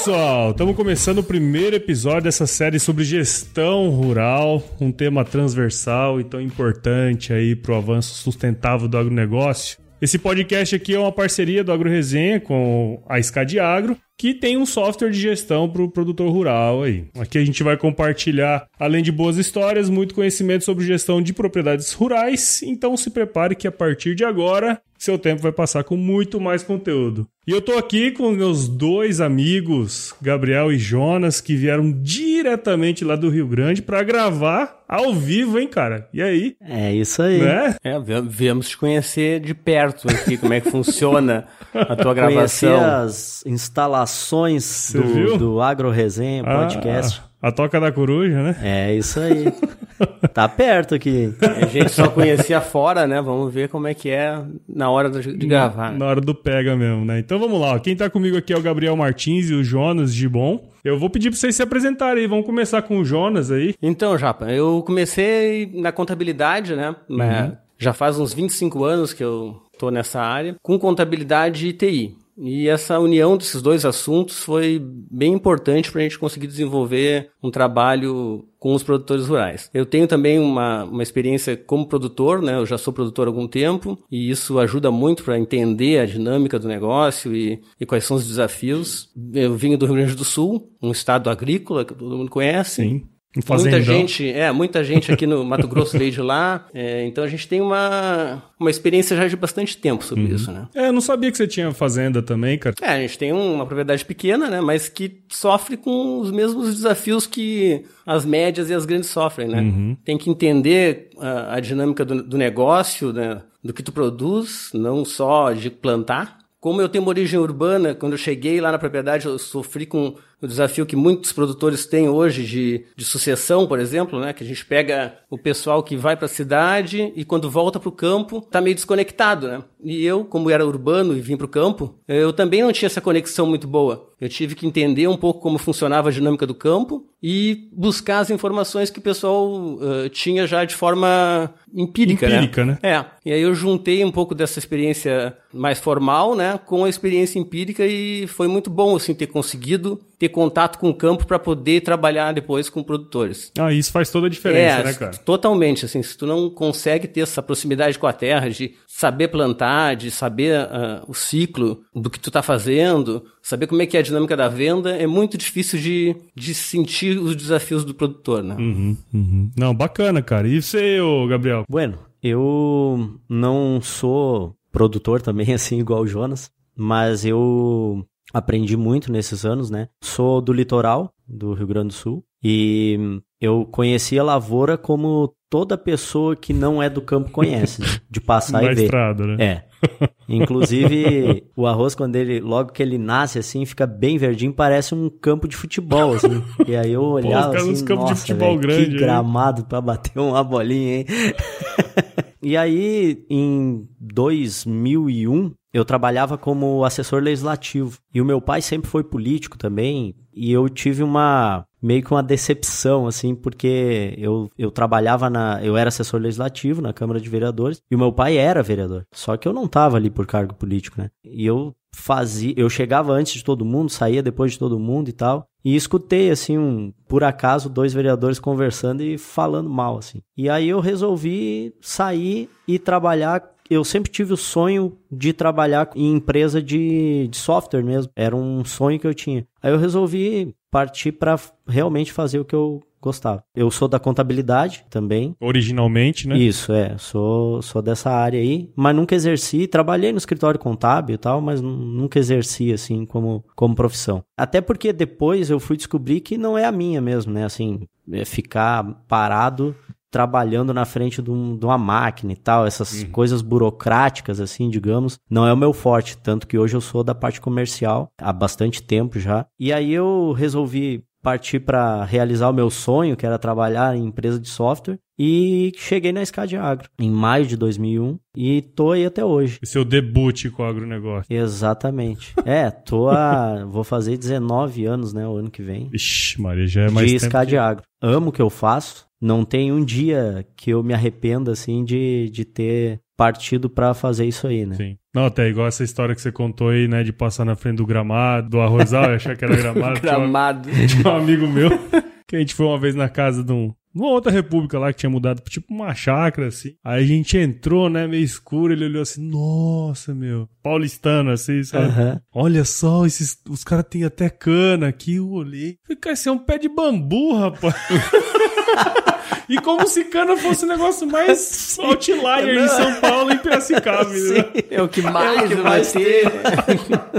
Pessoal, estamos começando o primeiro episódio dessa série sobre gestão rural, um tema transversal e tão importante aí para o avanço sustentável do agronegócio. Esse podcast aqui é uma parceria do Agro Resenha com a Scad Agro, que tem um software de gestão para o produtor rural aí. Aqui a gente vai compartilhar, além de boas histórias, muito conhecimento sobre gestão de propriedades rurais. Então se prepare que a partir de agora seu tempo vai passar com muito mais conteúdo. E eu tô aqui com meus dois amigos, Gabriel e Jonas, que vieram diretamente lá do Rio Grande para gravar ao vivo, hein, cara? E aí? É isso aí. Né? É, vi- viemos te conhecer de perto aqui, como é que funciona a tua Conhecer gravação. as instalações viu? do, do Agro Resenha Podcast. A, a toca da coruja, né? É isso aí. tá perto aqui. A gente só conhecia fora, né? Vamos ver como é que é na hora de, de gravar. Na hora do pega mesmo, né? Então vamos lá. Quem tá comigo aqui é o Gabriel Martins e o Jonas Gibon. Eu vou pedir pra vocês se apresentarem aí. Vamos começar com o Jonas aí. Então, Japa, eu comecei na contabilidade, né? Né, Já faz uns 25 anos que eu tô nessa área, com contabilidade e TI. E essa união desses dois assuntos foi bem importante para a gente conseguir desenvolver um trabalho com os produtores rurais. Eu tenho também uma, uma experiência como produtor, né? Eu já sou produtor há algum tempo e isso ajuda muito para entender a dinâmica do negócio e, e quais são os desafios. Eu vim do Rio Grande do Sul, um estado agrícola que todo mundo conhece. Sim. Um Muita fazendão. gente, é, muita gente aqui no Mato Grosso veio de lá, é, então a gente tem uma, uma experiência já de bastante tempo sobre isso, né? É, eu não sabia que você tinha fazenda também, cara. É, a gente tem um- uma propriedade pequena, né, mas que sofre com os mesmos desafios que as médias e as grandes sofrem, né? Tem que entender a, a dinâmica do, do negócio, né, do que tu produz, não só de plantar. Como eu tenho uma origem urbana, quando eu cheguei lá na propriedade, eu sofri com o desafio que muitos produtores têm hoje de, de sucessão, por exemplo, né? Que a gente pega o pessoal que vai para a cidade e quando volta para o campo tá meio desconectado, né? E eu, como era urbano e vim para o campo, eu também não tinha essa conexão muito boa. Eu tive que entender um pouco como funcionava a dinâmica do campo e buscar as informações que o pessoal eh, tinha já de forma empírica, Empírica, né? é, e aí eu juntei um pouco dessa experiência mais formal, né, com a experiência empírica e foi muito bom, assim, ter conseguido ter contato com o campo para poder trabalhar depois com produtores. Ah, isso faz toda a diferença, é, né, cara? totalmente, assim, se tu não consegue ter essa proximidade com a terra, de saber plantar, de saber ah, o ciclo do que tu tá fazendo, saber como é que é a dinâmica da venda, é muito difícil de, de sentir os desafios do produtor, né? Uhum, uhum. Não, bacana, cara. E você, ô, Gabriel? Bueno, eu não sou produtor também, assim, igual o Jonas, mas eu aprendi muito nesses anos, né? Sou do litoral do Rio Grande do Sul e eu conheci a lavoura como toda pessoa que não é do campo conhece, né? de passar Na e ver. estrada, né? É. Inclusive, o arroz, quando ele, logo que ele nasce, assim, fica bem verdinho, parece um campo de futebol, assim. E aí eu olhava caras assim, nos campos de nossa, futebol velho, grande, que hein?" gramado pra bater uma bolinha, hein? e aí, em 2001, eu trabalhava como assessor legislativo. E o meu pai sempre foi político também, e eu tive uma meio que uma decepção assim, porque eu, eu trabalhava na, eu era assessor legislativo na Câmara de Vereadores e o meu pai era vereador. Só que eu não tava ali por cargo político, né? E eu fazia, eu chegava antes de todo mundo, saía depois de todo mundo e tal. E escutei assim um, por acaso, dois vereadores conversando e falando mal assim. E aí eu resolvi sair e trabalhar eu sempre tive o sonho de trabalhar em empresa de, de software mesmo. Era um sonho que eu tinha. Aí eu resolvi partir para realmente fazer o que eu gostava. Eu sou da contabilidade também. Originalmente, né? Isso, é. Sou, sou dessa área aí. Mas nunca exerci. Trabalhei no escritório contábil e tal, mas nu- nunca exerci, assim, como, como profissão. Até porque depois eu fui descobrir que não é a minha mesmo, né? Assim, é ficar parado trabalhando na frente de, um, de uma máquina e tal, essas uhum. coisas burocráticas, assim, digamos, não é o meu forte. Tanto que hoje eu sou da parte comercial há bastante tempo já. E aí eu resolvi partir para realizar o meu sonho, que era trabalhar em empresa de software. E cheguei na SCAD Agro em maio de 2001 e tô aí até hoje. E seu debut com o agronegócio. Exatamente. é, tô a... vou fazer 19 anos, né, o ano que vem. Ixi, Maria, já é mais de tempo. De SCAD Agro. Amo o que eu faço. Não tem um dia que eu me arrependa, assim, de, de ter partido para fazer isso aí, né? Sim. Não, até igual essa história que você contou aí, né, de passar na frente do gramado, do arrozal, achar que era gramado. gramado. Tinha um, tinha um amigo meu que a gente foi uma vez na casa de um, numa outra república lá que tinha mudado, tipo uma chácara, assim. Aí a gente entrou, né, meio escuro, ele olhou assim, nossa, meu, paulistano, assim, sabe? Uhum. Olha só, esses, os caras têm até cana aqui, eu olhei. Falei, esse é um pé de bambu, rapaz. E como se cana fosse o negócio mais outlier em São Paulo e em Piracicaba. Né? É o que mais, é o que vai ter.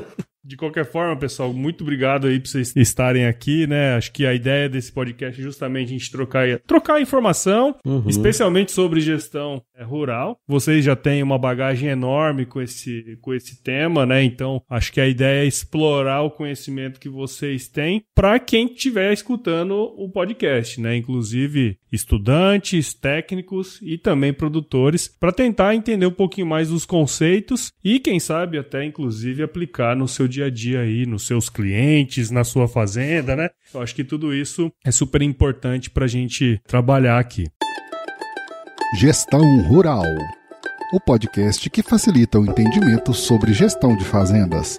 De qualquer forma, pessoal, muito obrigado aí por vocês estarem aqui, né? Acho que a ideia desse podcast é justamente a gente trocar, trocar informação, uhum. especialmente sobre gestão é, rural. Vocês já têm uma bagagem enorme com esse, com esse tema, né? Então, acho que a ideia é explorar o conhecimento que vocês têm para quem estiver escutando o podcast, né? Inclusive estudantes, técnicos e também produtores, para tentar entender um pouquinho mais dos conceitos e, quem sabe, até inclusive aplicar no seu dia dia a dia aí, nos seus clientes, na sua fazenda, né? Eu acho que tudo isso é super importante para a gente trabalhar aqui. Gestão Rural o podcast que facilita o entendimento sobre gestão de fazendas.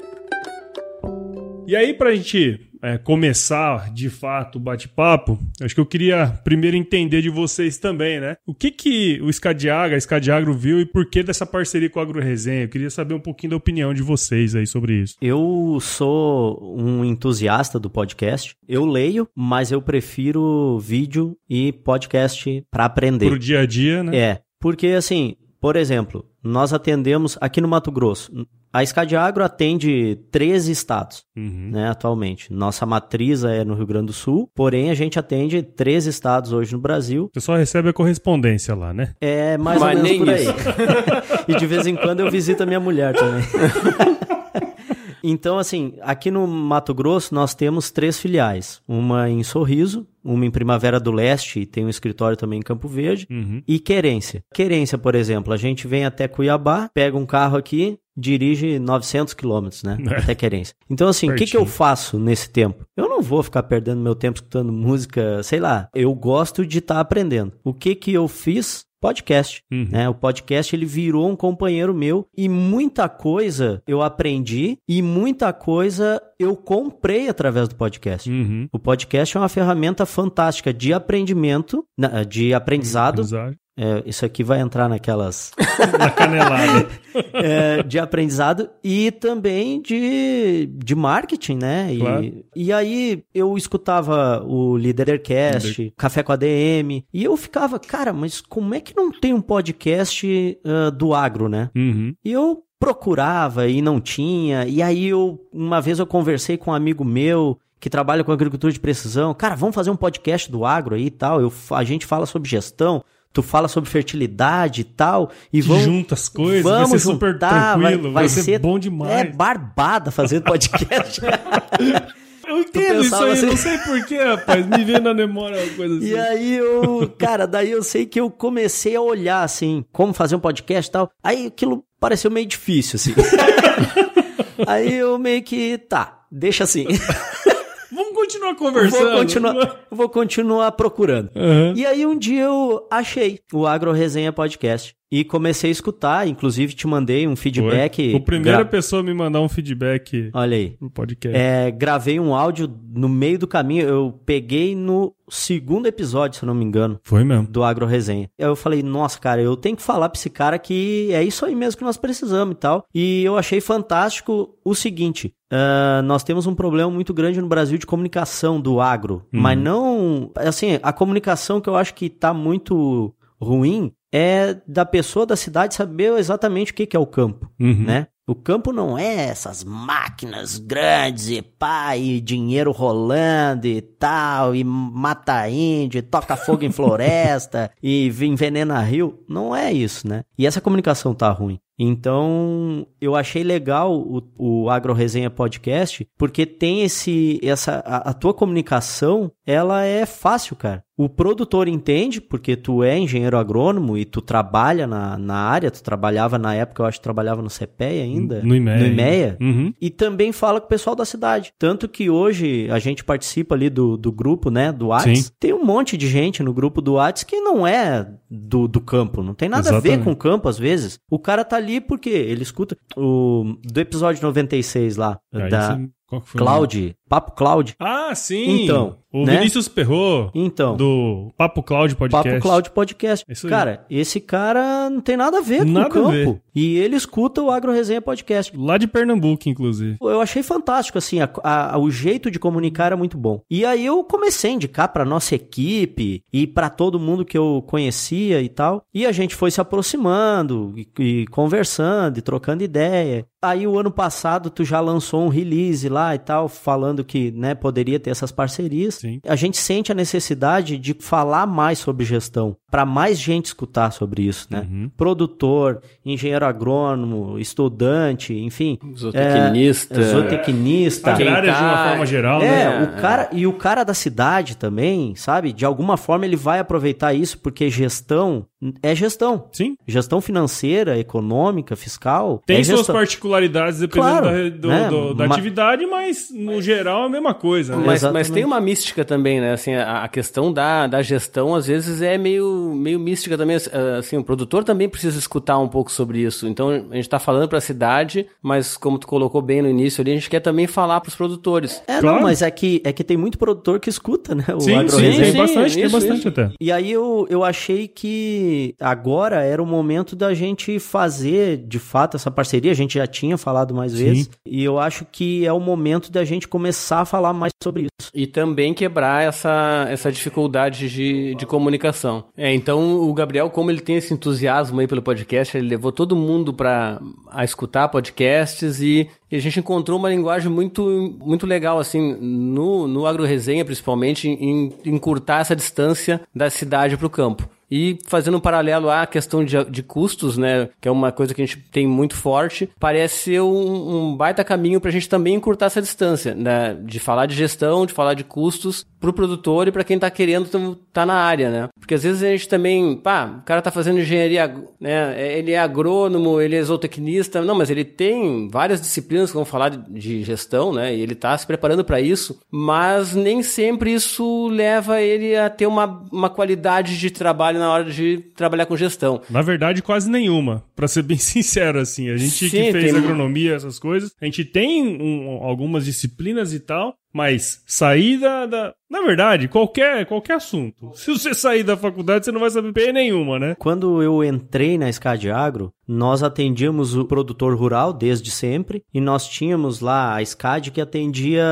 E aí, para a gente é, começar de fato o bate-papo, acho que eu queria primeiro entender de vocês também, né? O que que o Scadiaga, a Scadiagro viu e por que dessa parceria com a AgroResenha? Eu queria saber um pouquinho da opinião de vocês aí sobre isso. Eu sou um entusiasta do podcast. Eu leio, mas eu prefiro vídeo e podcast para aprender. Pro dia a dia, né? É, porque assim, por exemplo, nós atendemos aqui no Mato Grosso. A Escadiagro atende 13 estados, uhum. né, atualmente. Nossa matriz é no Rio Grande do Sul, porém a gente atende 13 estados hoje no Brasil. Você só recebe a correspondência lá, né? É, mais Mas ou menos por aí. e de vez em quando eu visito a minha mulher também. Então, assim, aqui no Mato Grosso nós temos três filiais. Uma em Sorriso, uma em Primavera do Leste, e tem um escritório também em Campo Verde, uhum. e Querência. Querência, por exemplo, a gente vem até Cuiabá, pega um carro aqui, dirige 900 quilômetros, né? É. Até Querência. Então, assim, o que, que eu faço nesse tempo? Eu não vou ficar perdendo meu tempo escutando música, sei lá. Eu gosto de estar tá aprendendo. O que que eu fiz? podcast, uhum. né? O podcast ele virou um companheiro meu e muita coisa eu aprendi e muita coisa eu comprei através do podcast. Uhum. O podcast é uma ferramenta fantástica de aprendimento, de aprendizado, é, isso aqui vai entrar naquelas. Na canelada. é, de aprendizado e também de, de marketing, né? Claro. E, e aí eu escutava o Leadercast, Líder. Café com ADM, e eu ficava, cara, mas como é que não tem um podcast uh, do agro, né? Uhum. E eu procurava e não tinha. E aí eu, uma vez eu conversei com um amigo meu que trabalha com agricultura de precisão. Cara, vamos fazer um podcast do agro aí e tal. Eu, a gente fala sobre gestão tu fala sobre fertilidade e tal, e vamos... Junta as coisas, vamos vai ser super juntar, tranquilo, vai, vai, vai ser, ser, bom demais. É barbada fazer podcast. Eu entendo isso aí, assim... não sei porquê, rapaz. Me vê na memória uma coisa assim. E aí eu, cara, daí eu sei que eu comecei a olhar assim, como fazer um podcast e tal. Aí aquilo pareceu meio difícil, assim. aí eu meio que, tá, deixa assim. Continuar conversando. Vou continuar, vou continuar procurando. Uhum. E aí um dia eu achei o Agro Resenha Podcast. E comecei a escutar, inclusive te mandei um feedback. Foi. O primeira gra... pessoa a me mandar um feedback Olha aí. no podcast. É, gravei um áudio no meio do caminho, eu peguei no segundo episódio, se eu não me engano. Foi mesmo. Do Agro Resenha. Aí eu falei, nossa, cara, eu tenho que falar pra esse cara que é isso aí mesmo que nós precisamos e tal. E eu achei fantástico o seguinte: Uh, nós temos um problema muito grande no Brasil de comunicação do agro, uhum. mas não. Assim, a comunicação que eu acho que tá muito ruim é da pessoa da cidade saber exatamente o que, que é o campo, uhum. né? O campo não é essas máquinas grandes e pá, e dinheiro rolando e tal, e mata índio, e toca fogo em floresta, e envenena rio. Não é isso, né? E essa comunicação tá ruim. Então, eu achei legal o, o Agro Resenha Podcast, porque tem esse, essa, a, a, tua comunicação, ela é fácil, cara. O produtor entende, porque tu é engenheiro agrônomo e tu trabalha na, na área, tu trabalhava na época, eu acho que trabalhava no CPE ainda. No IMEA. No IMEA. Uhum. E também fala com o pessoal da cidade. Tanto que hoje a gente participa ali do, do grupo, né, do Whats. Tem um monte de gente no grupo do Whats que não é do, do campo, não tem nada Exatamente. a ver com o campo às vezes. O cara tá ali porque ele escuta o do episódio 96 lá, Aí da Cloud, Papo Cloud. Ah, sim. Então, o né? Vinícius Perro então, do Papo Cloud Podcast. Papo Cloud Podcast. Isso cara, esse cara não tem nada a ver nada com o campo. E ele escuta o Agro Resenha Podcast. Lá de Pernambuco, inclusive. Eu achei fantástico, assim, a, a, o jeito de comunicar era muito bom. E aí eu comecei a indicar pra nossa equipe e para todo mundo que eu conhecia e tal. E a gente foi se aproximando e, e conversando e trocando ideia. Aí o ano passado tu já lançou um release lá e tal, falando que, né, poderia ter essas parcerias. Sim. A gente sente a necessidade de falar mais sobre gestão, para mais gente escutar sobre isso, né? Uhum. Produtor, engenheiro agrônomo, estudante, enfim. Zootecnista. É, zootecnista. Agrária tá... de uma forma geral, é, né? O cara, e o cara da cidade também, sabe? De alguma forma ele vai aproveitar isso, porque gestão é gestão. Sim. Gestão financeira, econômica, fiscal. Tem é suas particularidades dependendo claro, da, do, né? do, da atividade, mas no geral é a mesma coisa. Né? Mas, mas, tem uma mística também, né? Assim, a, a, questão da, da gestão às vezes é meio, meio mística também. Assim, o produtor também precisa escutar um pouco sobre isso. Então a gente está falando para a cidade, mas como tu colocou bem no início ali, a gente quer também falar para os produtores. É, claro. não, mas é que, é que tem muito produtor que escuta, né? O sim, sim, tem bastante, isso, tem bastante isso. até. E aí eu, eu achei que agora era o momento da gente fazer de fato essa parceria. A gente já tinha falado mais Sim. vezes. E eu acho que é o momento da gente começar a falar mais sobre isso. E também quebrar essa, essa dificuldade de, de comunicação. É, então o Gabriel, como ele tem esse entusiasmo aí pelo podcast, ele levou todo mundo para a escutar podcasts e, e, a gente encontrou uma linguagem muito, muito legal, assim, no, no Agro Resenha, principalmente, em encurtar essa distância da cidade para o campo. E fazendo um paralelo à questão de, de custos, né, que é uma coisa que a gente tem muito forte, parece um, um baita caminho para a gente também encurtar essa distância, né, de falar de gestão, de falar de custos para o produtor e para quem está querendo estar tá na área, né? Porque às vezes a gente também, pá, o cara está fazendo engenharia, né, é, ele é agrônomo, ele é zootecnista, não, mas ele tem várias disciplinas que vão falar de gestão, né, e ele está se preparando para isso, mas nem sempre isso leva ele a ter uma, uma qualidade de trabalho na hora de trabalhar com gestão. Na verdade, quase nenhuma, para ser bem sincero, assim. A gente Sim, que fez tem... agronomia, essas coisas, a gente tem um, algumas disciplinas e tal, mas sair da, da, Na verdade, qualquer, qualquer assunto. Se você sair da faculdade, você não vai saber P nenhuma, né? Quando eu entrei na SCAD Agro, nós atendíamos o produtor rural desde sempre e nós tínhamos lá a SCAD que atendia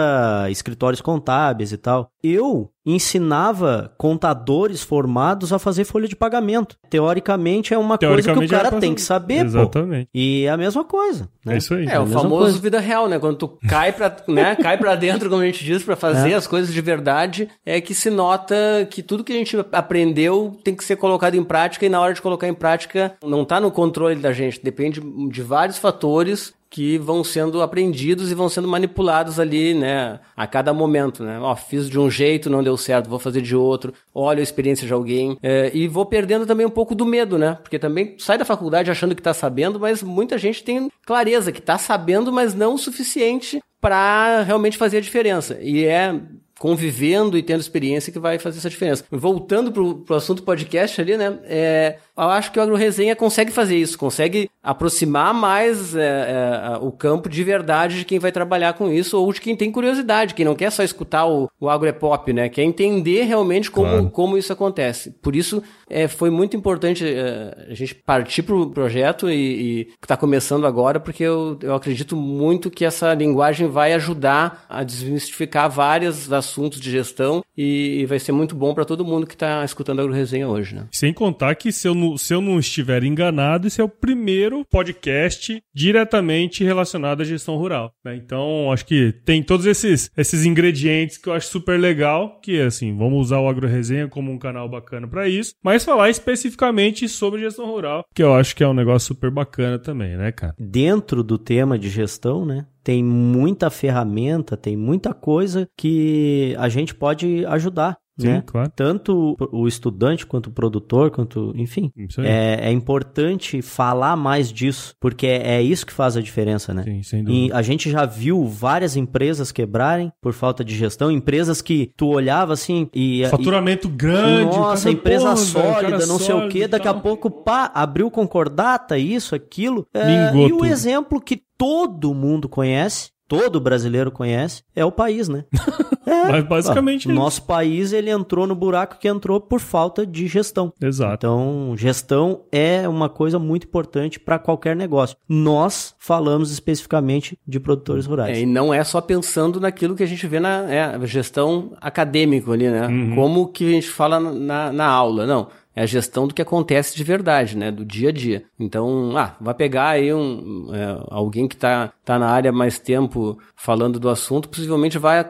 escritórios contábeis e tal. Eu ensinava contadores formados a fazer folha de pagamento. Teoricamente é uma coisa que o cara tem que saber, Exatamente. Pô. E é a mesma coisa. Né? É isso aí. É, é o famoso coisa. vida real, né? Quando tu cai pra, né, cai pra dentro, como a gente diz, para fazer é. as coisas de verdade, é que se nota que tudo que a gente aprendeu tem que ser colocado em prática e na hora de colocar em prática não tá no controle da gente, depende de vários fatores que vão sendo aprendidos e vão sendo manipulados ali, né, a cada momento, né? Ó, fiz de um jeito, não deu certo, vou fazer de outro, olha a experiência de alguém, é, e vou perdendo também um pouco do medo, né? Porque também sai da faculdade achando que tá sabendo, mas muita gente tem clareza que tá sabendo, mas não o suficiente para realmente fazer a diferença. E é convivendo e tendo experiência que vai fazer essa diferença. Voltando pro, pro assunto podcast ali, né? É, eu acho que o AgroResenha consegue fazer isso, consegue aproximar mais é, é, o campo de verdade de quem vai trabalhar com isso ou de quem tem curiosidade, quem não quer só escutar o, o agropop, né? Quer entender realmente como, claro. como isso acontece. Por isso, é, foi muito importante é, a gente partir pro projeto e, que está começando agora, porque eu, eu acredito muito que essa linguagem vai ajudar a desmistificar vários assuntos de gestão e, e vai ser muito bom para todo mundo que está escutando a AgroResenha hoje, né? Sem contar que se eu se eu não estiver enganado, esse é o primeiro podcast diretamente relacionado à gestão rural. Né? Então, acho que tem todos esses, esses ingredientes que eu acho super legal, que assim, vamos usar o AgroResenha como um canal bacana para isso, mas falar especificamente sobre gestão rural, que eu acho que é um negócio super bacana também, né, cara? Dentro do tema de gestão, né? Tem muita ferramenta, tem muita coisa que a gente pode ajudar Sim, né? claro. Tanto o estudante quanto o produtor, quanto, enfim, é, é, importante falar mais disso, porque é, é, isso que faz a diferença, né? Sim, sem dúvida. E a gente já viu várias empresas quebrarem por falta de gestão, empresas que tu olhava assim e faturamento e, grande, nossa, empresa porra, sólida, não sei o quê, daqui a pouco pá, abriu concordata, isso, aquilo. É, e o exemplo que todo mundo conhece todo brasileiro conhece, é o país, né? É, Mas basicamente ó, Nosso país, ele entrou no buraco que entrou por falta de gestão. Exato. Então, gestão é uma coisa muito importante para qualquer negócio. Nós falamos especificamente de produtores rurais. É, e não é só pensando naquilo que a gente vê na é, gestão acadêmico ali, né? Uhum. Como que a gente fala na, na aula. Não é a gestão do que acontece de verdade, né? Do dia a dia. Então, ah, vai pegar aí um, é, alguém que está tá na área mais tempo falando do assunto, possivelmente vai,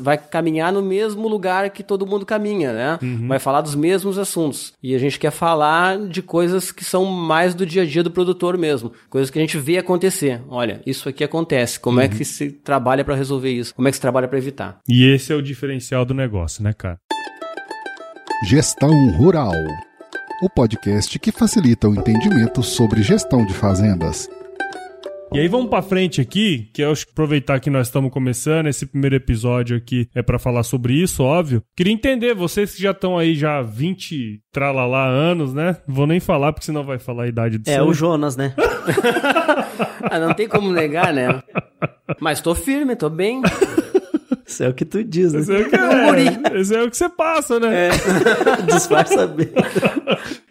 vai caminhar no mesmo lugar que todo mundo caminha, né? Uhum. Vai falar dos mesmos assuntos. E a gente quer falar de coisas que são mais do dia a dia do produtor mesmo. Coisas que a gente vê acontecer. Olha, isso aqui acontece. Como é uhum. é que se trabalha para resolver isso? Como é que se trabalha para evitar? E esse é o diferencial do negócio, né, cara? Gestão Rural o podcast que facilita o entendimento sobre gestão de fazendas. E aí vamos para frente aqui, que eu acho que aproveitar que nós estamos começando, esse primeiro episódio aqui é para falar sobre isso, óbvio. Queria entender, vocês que já estão aí já 20 tralalá anos, né? Vou nem falar, porque senão vai falar a idade do É, o Jonas, né? ah, não tem como negar, né? Mas tô firme, tô bem. Isso é o que tu diz, né? Isso é o que, é, isso é o que você passa, né? É. Disfarça bem.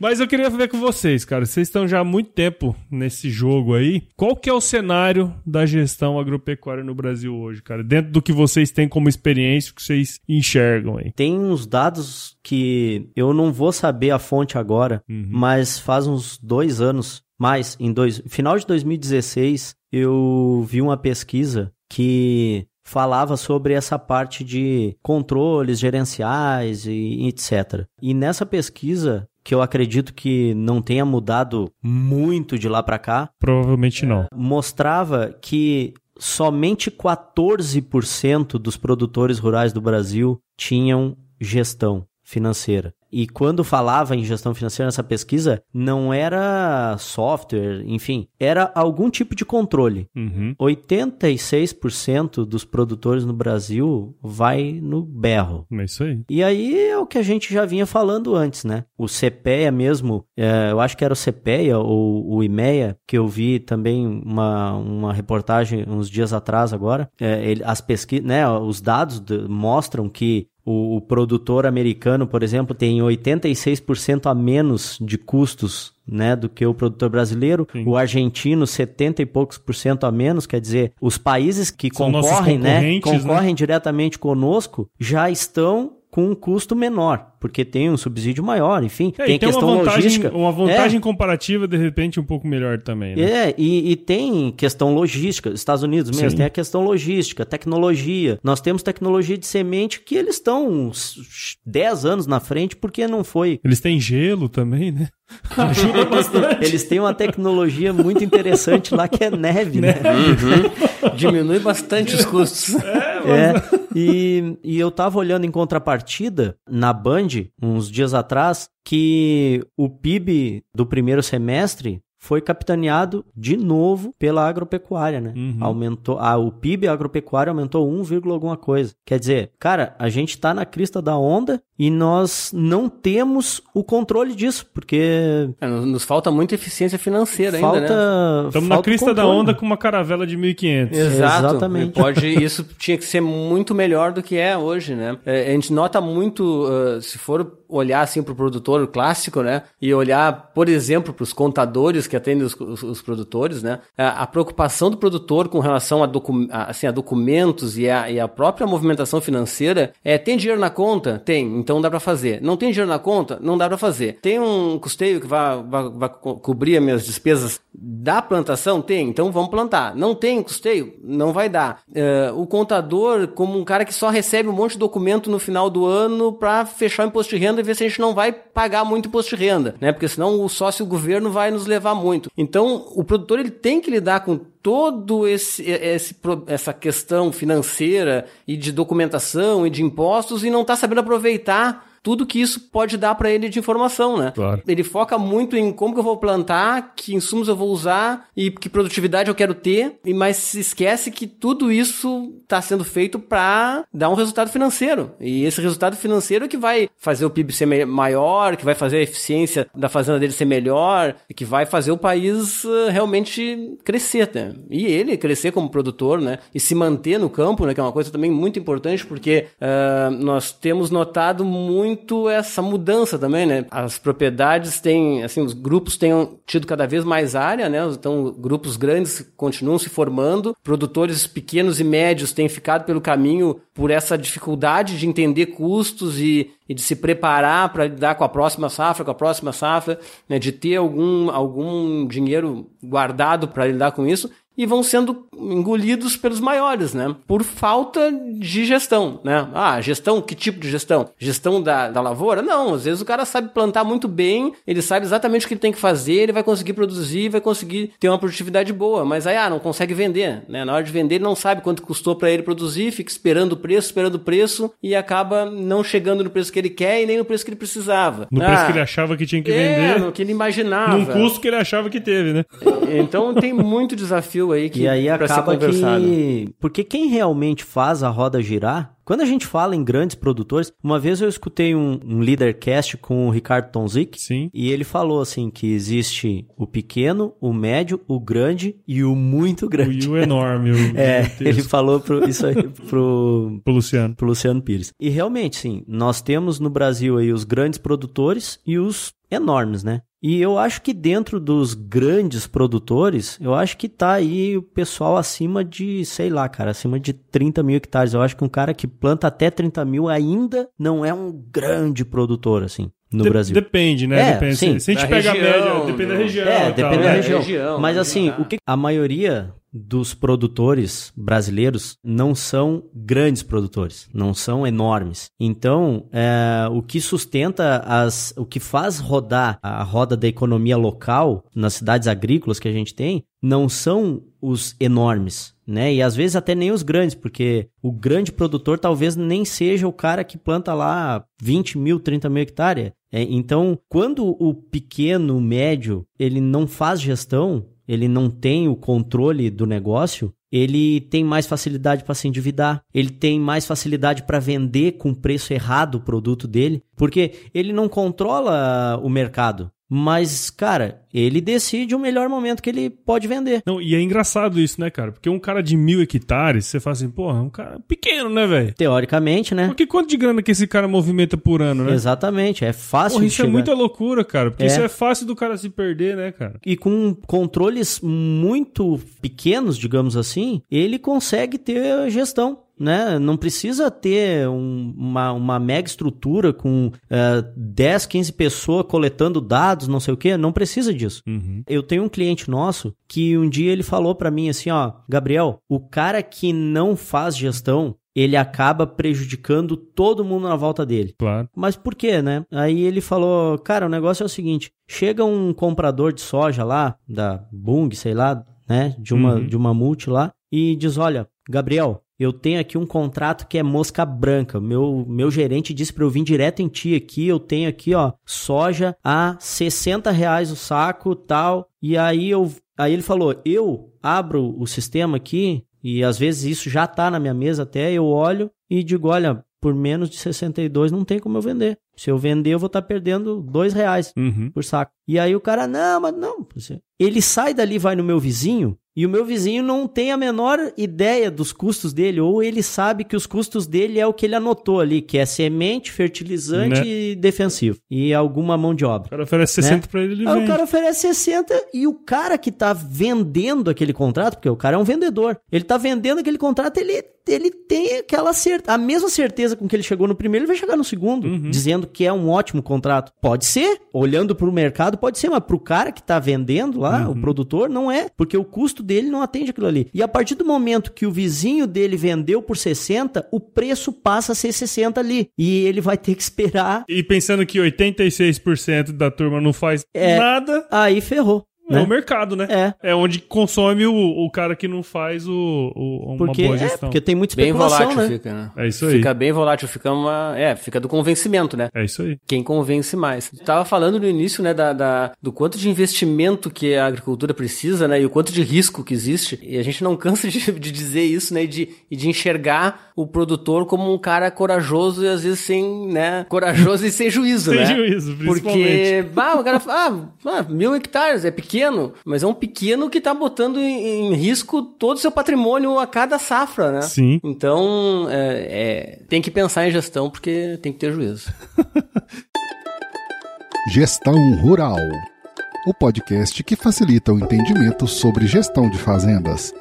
Mas eu queria ver com vocês, cara. Vocês estão já há muito tempo nesse jogo aí. Qual que é o cenário da gestão agropecuária no Brasil hoje, cara? Dentro do que vocês têm como experiência, o que vocês enxergam aí? Tem uns dados que eu não vou saber a fonte agora, uhum. mas faz uns dois anos, mais, em dois, final de 2016, eu vi uma pesquisa que falava sobre essa parte de controles gerenciais e etc. E nessa pesquisa, que eu acredito que não tenha mudado muito de lá para cá, provavelmente não. Mostrava que somente 14% dos produtores rurais do Brasil tinham gestão financeira. E quando falava em gestão financeira nessa pesquisa, não era software, enfim, era algum tipo de controle. Uhum. 86% dos produtores no Brasil vai no berro. É isso aí. E aí é o que a gente já vinha falando antes, né? O CPEA mesmo, é, eu acho que era o CPEA ou o IMEA, que eu vi também uma, uma reportagem uns dias atrás agora. É, ele, as pesquisas, né, os dados mostram que o, o, produtor americano, por exemplo, tem 86% a menos de custos né, do que o produtor brasileiro. Sim. O argentino, 70 e poucos por cento a menos. Quer dizer, os países que São concorrem, né, né? concorrem né? diretamente conosco já estão com um custo menor, porque tem um subsídio maior, enfim, é, tem, tem questão uma vantagem, logística. Uma vantagem é. comparativa, de repente, um pouco melhor também, né? É, e, e tem questão logística, Estados Unidos mesmo, Sim. tem a questão logística, tecnologia. Nós temos tecnologia de semente que eles estão uns 10 anos na frente, porque não foi... Eles têm gelo também, né? Ajuda bastante. Eles têm uma tecnologia muito interessante lá que é neve, né? Uhum. Diminui bastante os custos. É, mas... é. E, e eu tava olhando em contrapartida na Band, uns dias atrás, que o PIB do primeiro semestre foi capitaneado de novo pela agropecuária, né? Uhum. Aumentou, ah, o PIB agropecuário aumentou 1, alguma coisa. Quer dizer, cara, a gente tá na crista da onda e nós não temos o controle disso, porque é, nos falta muita eficiência financeira falta, ainda, né? Estamos na crista da onda com uma caravela de 1500. Exato. Exatamente. Pode, isso tinha que ser muito melhor do que é hoje, né? É, a gente nota muito, uh, se for olhar assim para o produtor clássico, né? E olhar, por exemplo, para os contadores que atendem os, os, os produtores, né? A, a, preocupação do produtor com relação a, docu, a, assim, a documentos e a, e a própria movimentação financeira é: tem dinheiro na conta? Tem, então dá para fazer. Não tem dinheiro na conta? Não dá para fazer. Tem um custeio que vai, vai, vai co cobrir as minhas despesas da plantação? Tem, então vamos plantar. Não tem custeio? Não vai dar. Uh, o contador, como um cara que só recebe um monte de documento no final do ano para fechar o imposto de renda e ver se a gente não vai pagar muito imposto de renda, né? Porque senão o sócio governo vai nos levar muito. Então, o produtor ele tem que lidar com todo esse, esse essa questão financeira e de documentação e de impostos e não está sabendo aproveitar tudo que isso pode dar para ele de informação, né? Claro. Ele foca muito em como que eu vou plantar, que insumos eu vou usar e que produtividade eu quero ter, mas se esquece que tudo isso está sendo feito para dar um resultado financeiro. E esse resultado financeiro é que vai fazer o PIB ser maior, que vai fazer a eficiência da fazenda dele ser melhor, que vai fazer o país uh, realmente crescer, né? E ele crescer como produtor, né? E se manter no campo, né? Que é uma coisa também muito importante, porque uh, nós temos notado muito muito essa mudança também, né? As propriedades têm, assim, os grupos têm tido cada vez mais área, né? Então, grupos grandes continuam se formando, produtores pequenos e médios têm ficado pelo caminho por essa dificuldade de entender custos e, e de se preparar para lidar com a próxima safra, com a próxima safra, né? de ter algum, algum dinheiro guardado para lidar com isso e vão sendo engolidos pelos maiores, né? Por falta de gestão, né? Ah, gestão, que tipo de gestão? Gestão da, da lavoura? Não, às vezes o cara sabe plantar muito bem, ele sabe exatamente o que ele tem que fazer, ele vai conseguir produzir, vai conseguir ter uma produtividade boa, mas aí, ah, não consegue vender, né? Na hora de vender, ele não sabe quanto custou para ele produzir, fica esperando o preço, esperando o preço e acaba não chegando no preço que ele quer e nem no preço que ele precisava. No ah, preço que ele achava que tinha que é, vender. no que ele imaginava. Num custo que ele achava que teve, né? Então tem muito desafio aí que e aí acaba que porque quem realmente faz a roda girar quando a gente fala em grandes produtores, uma vez eu escutei um, um leadercast com o Ricardo Tonzik Sim. e ele falou assim que existe o pequeno, o médio, o grande e o muito grande. E o enorme. O é, ele falou pro, isso aí pro, pro Luciano. pro Luciano Pires. E realmente, sim, nós temos no Brasil aí os grandes produtores e os enormes, né? E eu acho que dentro dos grandes produtores, eu acho que tá aí o pessoal acima de, sei lá, cara, acima de 30 mil hectares. Eu acho que um cara que planta até 30 mil ainda não é um grande produtor, assim no de Brasil. Depende, né? É, depende. Sim. Se a gente pega a média, depende da região. É, depende tal, da né? região. região Mas assim, tá. o que a maioria dos produtores brasileiros não são grandes produtores, não são enormes. Então, é, o que sustenta as, o que faz rodar a roda da economia local nas cidades agrícolas que a gente tem, não são os enormes, né? E às vezes até nem os grandes, porque o grande produtor talvez nem seja o cara que planta lá 20 mil, 30 mil hectares. É, então, quando o pequeno, médio, ele não faz gestão, ele não tem o controle do negócio, ele tem mais facilidade para se endividar, ele tem mais facilidade para vender com preço errado o produto dele, porque ele não controla o mercado. Mas, cara, ele decide o melhor momento que ele pode vender. Não, e é engraçado isso, né, cara? Porque um cara de mil hectares, você fala assim, porra, um cara pequeno, né, velho? Teoricamente, né? Porque quanto de grana que esse cara movimenta por ano, né? Exatamente, é fácil Porra, isso é chegar. muita loucura, cara. Porque É. isso é fácil do cara se perder, né, cara? E com controles muito pequenos, digamos assim, ele consegue ter gestão. Né? Não precisa ter um- uma, uma mega estrutura com eh, 10, 15 pessoas coletando dados, não sei o que. Não precisa disso. Uhum. Eu tenho um cliente nosso que um dia ele falou pra mim assim, ó, Gabriel, o cara que não faz gestão, ele acaba prejudicando todo mundo na volta dele. Claro. Mas por quê, né? Aí ele falou, cara, o negócio é o seguinte, chega um comprador de soja lá, da Bung, sei lá, né, de uma, Uhum. de uma multi lá, e diz, olha, Gabriel, eu tenho aqui um contrato que é mosca branca. Meu, meu gerente disse para eu vir direto em ti aqui. Eu tenho aqui, ó, soja a 60 reais o saco tal. E aí eu. Aí ele falou: eu abro o sistema aqui, e às vezes isso já tá na minha mesa até, eu olho e digo: olha, por menos de 62 não tem como eu vender. Se eu vender, eu vou estar perdendo dois reais Uhum. por saco. E aí o cara, não, mas não. Ele sai dali, vai no meu vizinho E o meu vizinho não tem a menor ideia dos custos dele, ou ele sabe que os custos dele é o que ele anotou ali, que é semente, fertilizante Né? e defensivo. E alguma mão de obra. O cara oferece 60 Né? pra ele, ele Aí vende. o cara oferece 60 e o cara que tá vendendo aquele contrato, porque o cara é um vendedor, ele tá vendendo aquele contrato, ele, ele tem aquela certeza, a mesma certeza com que ele chegou no primeiro, ele vai chegar no segundo, Uhum. dizendo que é um ótimo contrato. Pode ser, olhando pro mercado, pode ser, mas pro cara que tá vendendo lá, Uhum. o produtor, não é, porque o custo dele não atende aquilo ali. E a partir do momento que o vizinho dele vendeu por 60, o preço passa a ser 60 ali. E ele vai ter que esperar. E pensando que 86% da turma não faz É. nada, Aí ferrou. É né? o mercado, né? É. É onde consome o, o cara que não faz o, o- uma Porque, boa é, gestão. porque tem muita Bem volátil né? fica, né? É isso aí. Fica bem volátil, fica uma. É, fica do convencimento, né? É isso aí. Quem convence mais. Eu tava falando no início, né, da, da- do quanto de investimento que a agricultura precisa, né, e o quanto de risco que existe. E a gente não cansa de, de dizer isso, né, e de, e de enxergar o produtor como um cara corajoso e às vezes sem, né, corajoso e sem juízo, Sem né? juízo, principalmente. Porque, bah, o cara fala, ah, ah, mil hectares, é pequeno, mas é um pequeno que tá botando em, em risco todo o seu patrimônio a cada safra, né? Sim. Então, é, é, tem que pensar em gestão porque tem que ter juízo. Gestão Rural o podcast que facilita o entendimento sobre gestão de fazendas.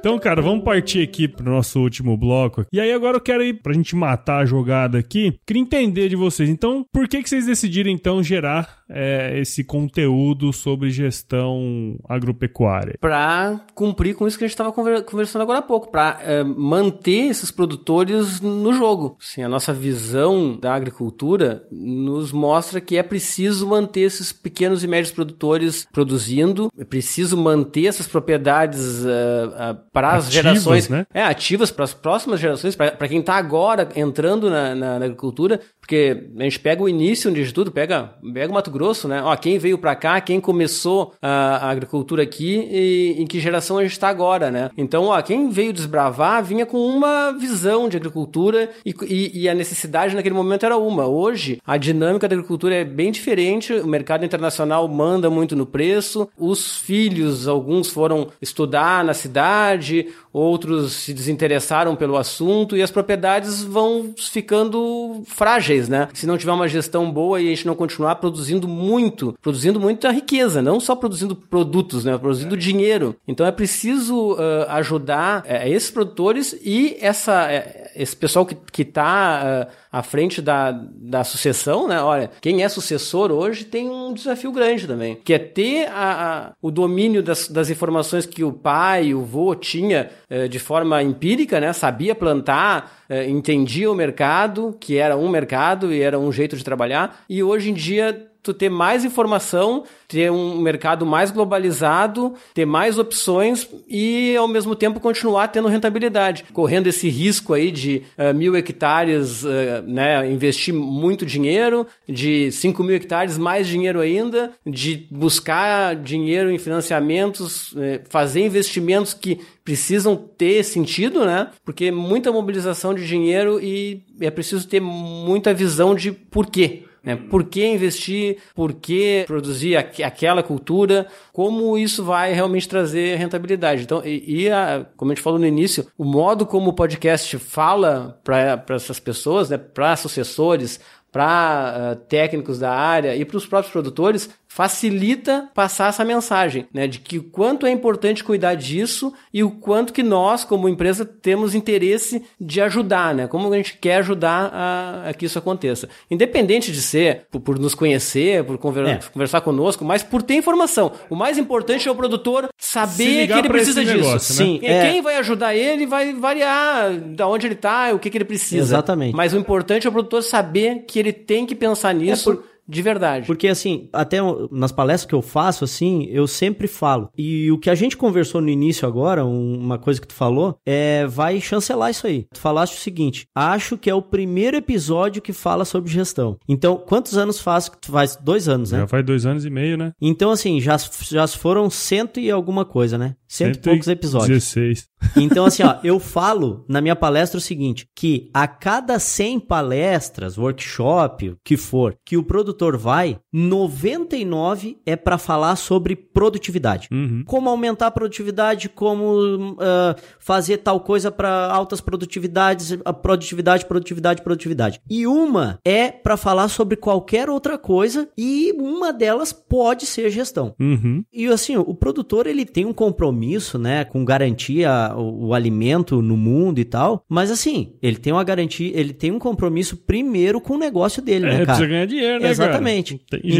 Então, cara, vamos partir aqui pro nosso último bloco. E aí agora eu quero ir pra gente matar a jogada aqui. Queria entender de vocês. Então, por que que vocês decidiram então gerar é, esse conteúdo sobre gestão agropecuária? Para cumprir com isso que a gente estava conversando agora há pouco, para é, manter esses produtores no jogo. Assim, a nossa visão da agricultura nos mostra que é preciso manter esses pequenos e médios produtores produzindo, é preciso manter essas propriedades uh, uh, para as Ativas, gerações né? é, ativas para as próximas gerações, para quem está agora entrando na, na, na, agricultura, porque a gente pega o início de tudo, pega, pega o Mato Grosso, né? Ó, quem veio para cá, quem começou a, a agricultura aqui e em que geração a gente está agora, né? Então, ó, quem veio desbravar vinha com uma visão de agricultura e, e, e, a necessidade naquele momento era uma. Hoje, a dinâmica da agricultura é bem diferente, o mercado internacional manda muito no preço, os filhos, alguns foram estudar na cidade, outros se desinteressaram pelo assunto e as propriedades vão ficando frágeis, né? Se não tiver uma gestão boa e a gente não continuar produzindo muito, produzindo muita riqueza, não só produzindo produtos, né? Produzindo é. dinheiro. Então é preciso uh, ajudar uh, esses produtores e essa, uh, esse pessoal que, que tá à frente da, da sucessão, né? Olha, quem é sucessor hoje tem um desafio grande também, que é ter a, a, o domínio das, das informações que o pai, o vô tinha eh, de forma empírica, né? Sabia plantar, eh, entendia o mercado, que era um mercado e era um jeito de trabalhar, e hoje em dia tu ter mais informação, ter um mercado mais globalizado, ter mais opções e ao mesmo tempo continuar tendo rentabilidade, correndo esse risco aí de uh, mil hectares, uh, né, investir muito dinheiro, de cinco mil hectares mais dinheiro ainda, de buscar dinheiro em financiamentos, uh, fazer investimentos que precisam ter sentido, né? Porque muita mobilização de dinheiro e é preciso ter muita visão de porquê. Né? Por que investir? Por que produzir aqu aquela cultura? Como isso vai realmente trazer rentabilidade? Então, e, e a, como a gente falou no início, o modo como o podcast fala para essas pessoas, né? para sucessores, para uh, técnicos da área e para os próprios produtores, facilita passar essa mensagem, né, de que o quanto é importante cuidar disso e o quanto que nós, como empresa, temos interesse de ajudar, né, como a gente quer ajudar a, a que isso aconteça. Independente de ser por, por nos conhecer, por conver é. conversar conosco, mas por ter informação. O mais importante é o produtor saber que ele precisa disso. Negócio, Sim, né? é. Quem vai ajudar ele vai variar da onde ele está, o que, que ele precisa. Exatamente. Mas o importante é o produtor saber que ele tem que pensar nisso. É por... De verdade. Porque, assim, até nas palestras que eu faço, assim, eu sempre falo. E o que a gente conversou no início agora, uma coisa que tu falou, é vai chancelar isso aí. Tu falaste o seguinte: acho que é o primeiro episódio que fala sobre gestão. Então, quantos anos faz? Faz dois anos, né? Já faz dois anos e meio, né? Então, assim, já, já foram cento e alguma coisa, né? cento e poucos episódios. 16. Então, assim, ó, eu falo na minha palestra o seguinte: que a cada 100 palestras, workshop, o que for, que o produtor vai, 99 é para falar sobre produtividade. Uhum. Como aumentar a produtividade, como uh, fazer tal coisa para altas produtividades, a produtividade, produtividade, produtividade. E uma é para falar sobre qualquer outra coisa e uma delas pode ser gestão. Uhum. E assim, o produtor ele tem um compromisso, né, com garantia o, o, alimento no mundo e tal, mas assim, ele tem uma garantia, ele tem um compromisso primeiro com o negócio dele, é, né, cara? precisa ganhar dinheiro, né, Exatamente.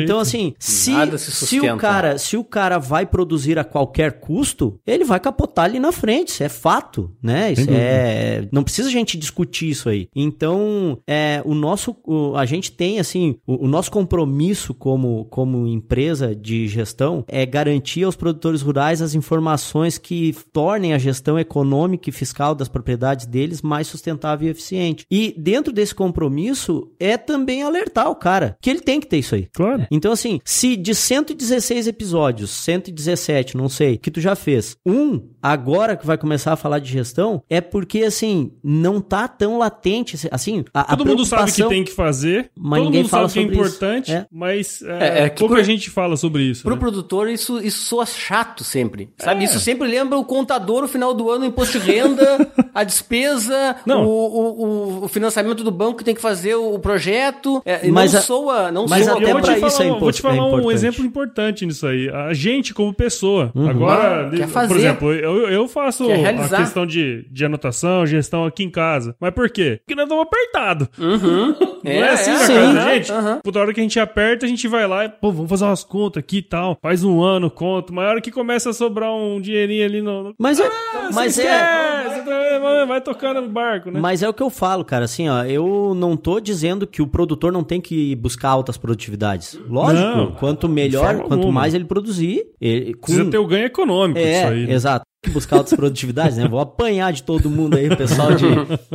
Então assim, se se, se, o cara, se o cara vai produzir a qualquer custo, ele vai capotar ali na frente, isso é fato, né? Isso é, não precisa a gente discutir isso aí. Então, é, o nosso o, a gente tem assim, o, o nosso compromisso como como empresa de gestão é garantir aos produtores rurais as informações que tornem a gestão econômica e fiscal das propriedades deles mais sustentável e eficiente. E dentro desse compromisso é também alertar o cara que ele tem que ter isso aí. Claro. Então, assim, se de 116 episódios, 117, não sei, que tu já fez, um agora que vai começar a falar de gestão, é porque, assim, não tá tão latente, assim, a, Todo a mundo sabe que tem que fazer, mas todo ninguém mundo fala sabe que é sobre isso. importante, É. mas é, É, é que pouca pro- gente fala sobre isso. Pro né? produtor, isso, isso soa chato sempre. Sabe? É. Isso sempre lembra o contador no final do ano, o imposto de renda, a despesa, Não. O, o, o- o financiamento do banco que tem que fazer o, o projeto. É, Mas não a- soa, não mas soa até eu vou pra te isso falar, é um- vou te impor- é falar um exemplo importante nisso aí. A gente, como pessoa, agora, Quer por fazer. exemplo, eu, eu faço Quer a questão de, de anotação, gestão aqui em casa. Mas por quê? Porque nós estamos apertados. Não é, assim na sim. casa gente? aham. Por hora que a gente aperta, a gente vai lá e, pô, vamos fazer umas contas aqui e tal. Faz um ano, conta. Mas a hora que começa a sobrar um dinheirinho ali no. Mas é, Ah, mas você é, esquece, vai- vai tocando no barco, né? Mas é o que eu falo, cara, assim, ó, eu não tô dizendo que o produtor não tem que buscar altas produtividades. Lógico, Não, quanto melhor, quanto alguma. mais ele produzir, ele, com- Precisa ter o ganho econômico é, aí. né? exato. Buscar altas produtividades, né? Vou apanhar de todo mundo aí, o pessoal de.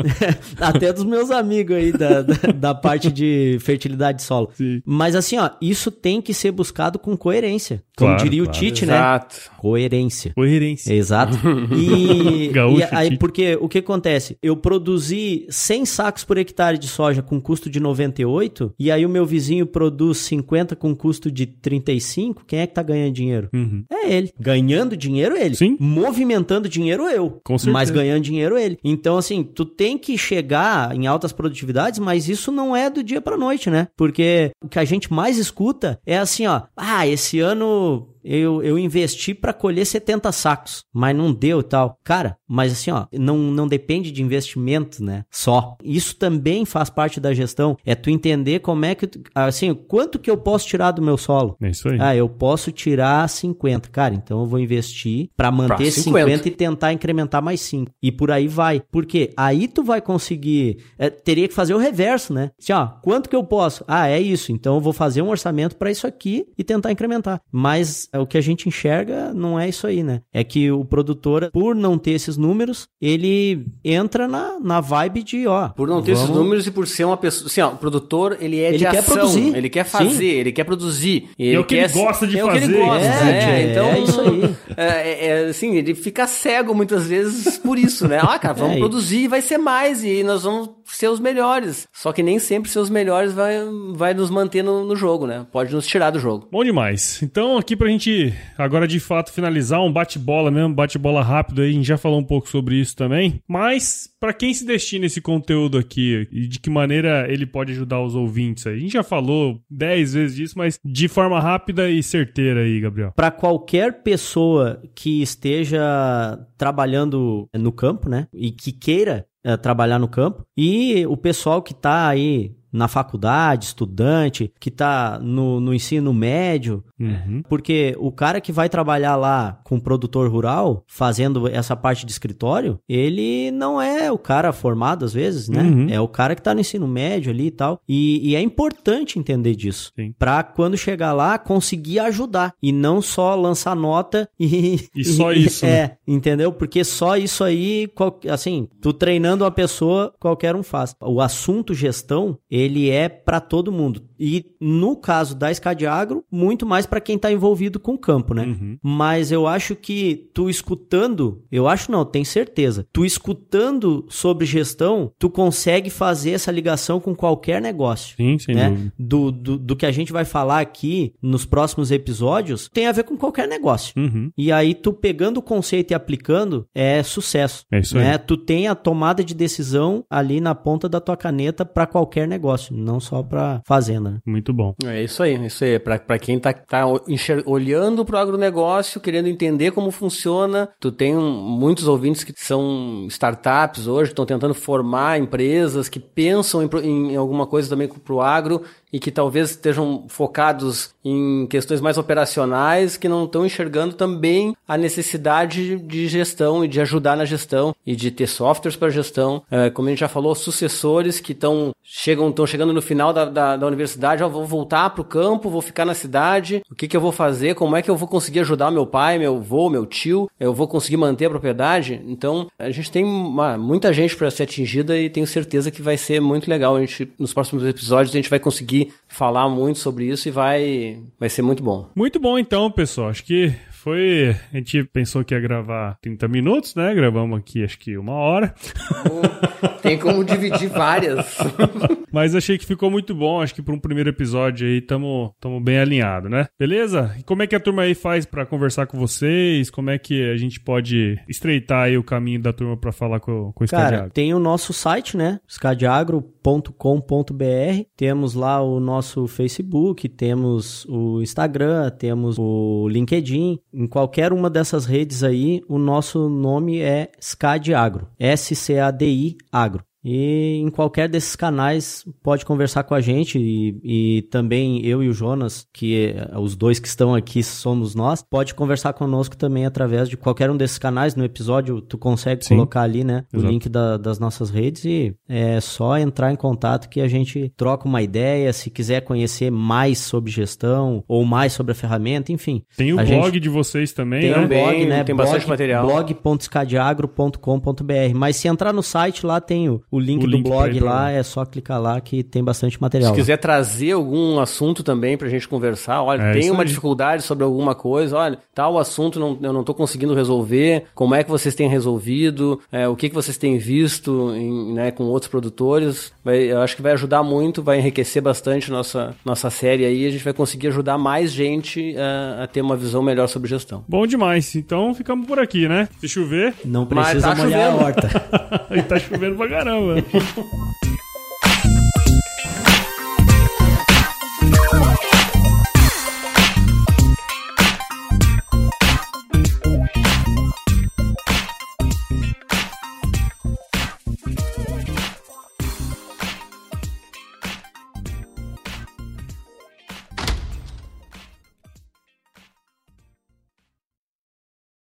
Até dos meus amigos aí da, da, da parte de fertilidade de solo. Sim. Mas assim, ó, isso tem que ser buscado com coerência. Como Claro, diria claro. o Tite, né? Exato. Coerência. Coerência. Exato. E, Gaúcho, e aí, porque o que acontece? Eu produzi 100 sacos por hectare de soja com custo de 98, e aí o meu vizinho produz 50 com custo de 35, quem é que tá ganhando dinheiro? Uhum. É ele. Ganhando dinheiro, ele. Sim. Movimentando dinheiro, eu. Mas ganhando dinheiro, ele. Então, assim, tu tem que chegar em altas produtividades, mas isso não é do dia pra noite, né? Porque o que a gente mais escuta é assim, ó. Ah, esse ano eu, eu investi pra colher 70 sacos, mas não deu e tal. Cara, mas assim, ó, não, não depende de investimento, né? Só. Isso também faz parte da gestão. É tu entender como é que, assim, quanto que eu posso tirar do meu solo. É isso aí. Ah, eu posso tirar 50. Cara, então eu vou investir pra manter Pra 50. 50 e tentar incrementar mais 5. E por aí vai. Porque aí tu vai conseguir. é, teria que fazer o reverso, né? Assim, ó, quanto que eu posso? Ah, é isso. Então eu vou fazer um orçamento pra isso aqui e tentar incrementar. Mas é, o que a gente enxerga não é isso aí, né? É que o produtor, por não ter esses números, ele entra na, na vibe de, ó. Por não ter esses vamos- números e por ser uma pessoa. Assim, ó, o produtor, ele é Ele de quer ação. produzir. Ele quer Sim. fazer, ele quer produzir. É o que ele quer- gosta de é o que ele fazer. gosta, É, é, é, então, é isso aí. É, é, é, assim, ele fica cego muitas vezes por isso, né? Ah, cara, vamos É, e- produzir, vai ser mais e nós vamos ser os melhores. Só que nem sempre ser os melhores vai, vai nos manter no, no jogo, né? Pode nos tirar do jogo. Bom demais. Então, aqui pra gente agora de fato finalizar, um bate-bola mesmo, bate-bola rápido aí, a gente já falou um pouco sobre isso também. Mas, pra quem se destina esse conteúdo aqui e de que maneira ele pode ajudar os ouvintes aí? A gente já falou 10 vezes disso, mas de forma rápida e certeira aí, Gabriel. Para qualquer pessoa que esteja trabalhando no campo, né, e que queira eh, trabalhar no campo, e o pessoal que está aí na faculdade, estudante, que está no, no ensino médio, Uhum. porque o cara que vai trabalhar lá com produtor rural, fazendo essa parte de escritório, ele não é o cara formado às vezes, né? Uhum. É o cara que tá no ensino médio ali e tal. E, e é importante entender disso. Sim. Pra quando chegar lá, conseguir ajudar. E não só lançar nota e. E só isso, É, né? entendeu? Porque só isso aí, assim, tu treinando uma pessoa, qualquer um faz. O assunto gestão, ele é pra todo mundo. E no caso da Escadiagro, muito mais para quem está envolvido com o campo, né? Uhum. Mas eu acho que tu escutando, eu acho não, tenho certeza. Tu escutando sobre gestão, tu consegue fazer essa ligação com qualquer negócio. Sim, sem né? dúvida. Do, do, do, que a gente vai falar aqui nos próximos episódios, tem a ver com qualquer negócio. Uhum. E aí tu pegando o conceito e aplicando, é sucesso. É isso né? aí. Tu tem a tomada de decisão ali na ponta da tua caneta para qualquer negócio, não só para fazenda. Né? Muito bom. É isso aí, isso aí. Para quem tá, tá olhando pro agronegócio, querendo entender como funciona, tu tem muitos ouvintes que são startups hoje, estão tentando formar empresas que pensam em, em alguma coisa também pro agro e que talvez estejam focados em questões mais operacionais que não estão enxergando também a necessidade de gestão e de ajudar na gestão e de ter softwares para gestão. É, como a gente já falou, sucessores que estão chegam estão chegando no final da, da, da universidade, vou voltar para o campo, vou ficar na cidade, o que, que eu vou fazer, como é que eu vou conseguir ajudar meu pai, meu avô, meu tio, eu vou conseguir manter a propriedade. Então, a gente tem uma, muita gente para ser atingida e tenho certeza que vai ser muito legal. A gente, nos próximos episódios a gente vai conseguir falar muito sobre isso e vai, vai ser muito bom. Muito bom então, pessoal. Acho que foi. A gente pensou que ia gravar 30 minutos, né? Gravamos aqui acho que uma hora. Tem como dividir várias. Mas achei que ficou muito bom. Acho que para um primeiro episódio aí estamos bem alinhados, né? Beleza? E como é que a turma aí faz para conversar com vocês? Como é que a gente pode estreitar aí o caminho da turma para falar com, com o Cara, tem o nosso site, né? escadiagro.com.br. Temos lá o nosso Facebook, temos o Instagram, temos o LinkedIn em qualquer uma dessas redes aí, o nosso nome é SCAD Agro. S-C-A-D-I Agro. E em qualquer desses canais pode conversar com a gente e, e, também eu e o Jonas, que é, os dois que estão aqui somos nós, pode conversar conosco também através de qualquer um desses canais. No episódio tu consegue Sim. colocar ali, né, Exato. o link da, das nossas redes e é só entrar em contato que a gente troca uma ideia. Se quiser conhecer mais sobre gestão ou mais sobre a ferramenta, enfim. Tem o blog gente... de vocês também, tem né? um blog, né? Tem bastante blog, material. blog.scadiagro.com.br. Mas se entrar no site lá tem o o link o do link blog lá, é só clicar lá que tem bastante material. Se quiser trazer algum assunto também pra gente conversar, olha, é tem uma aí. dificuldade sobre alguma coisa, olha, tal assunto não, eu não tô conseguindo resolver, como é que vocês têm resolvido, é, o que, que vocês têm visto em, né, com outros produtores, vai, eu acho que vai ajudar muito, vai enriquecer bastante nossa, nossa série aí, a gente vai conseguir ajudar mais gente a, a ter uma visão melhor sobre gestão. Bom demais, então ficamos por aqui, né? Se chover... Não precisa tá molhar chovendo. a horta. e tá chovendo pra caramba. Tchau.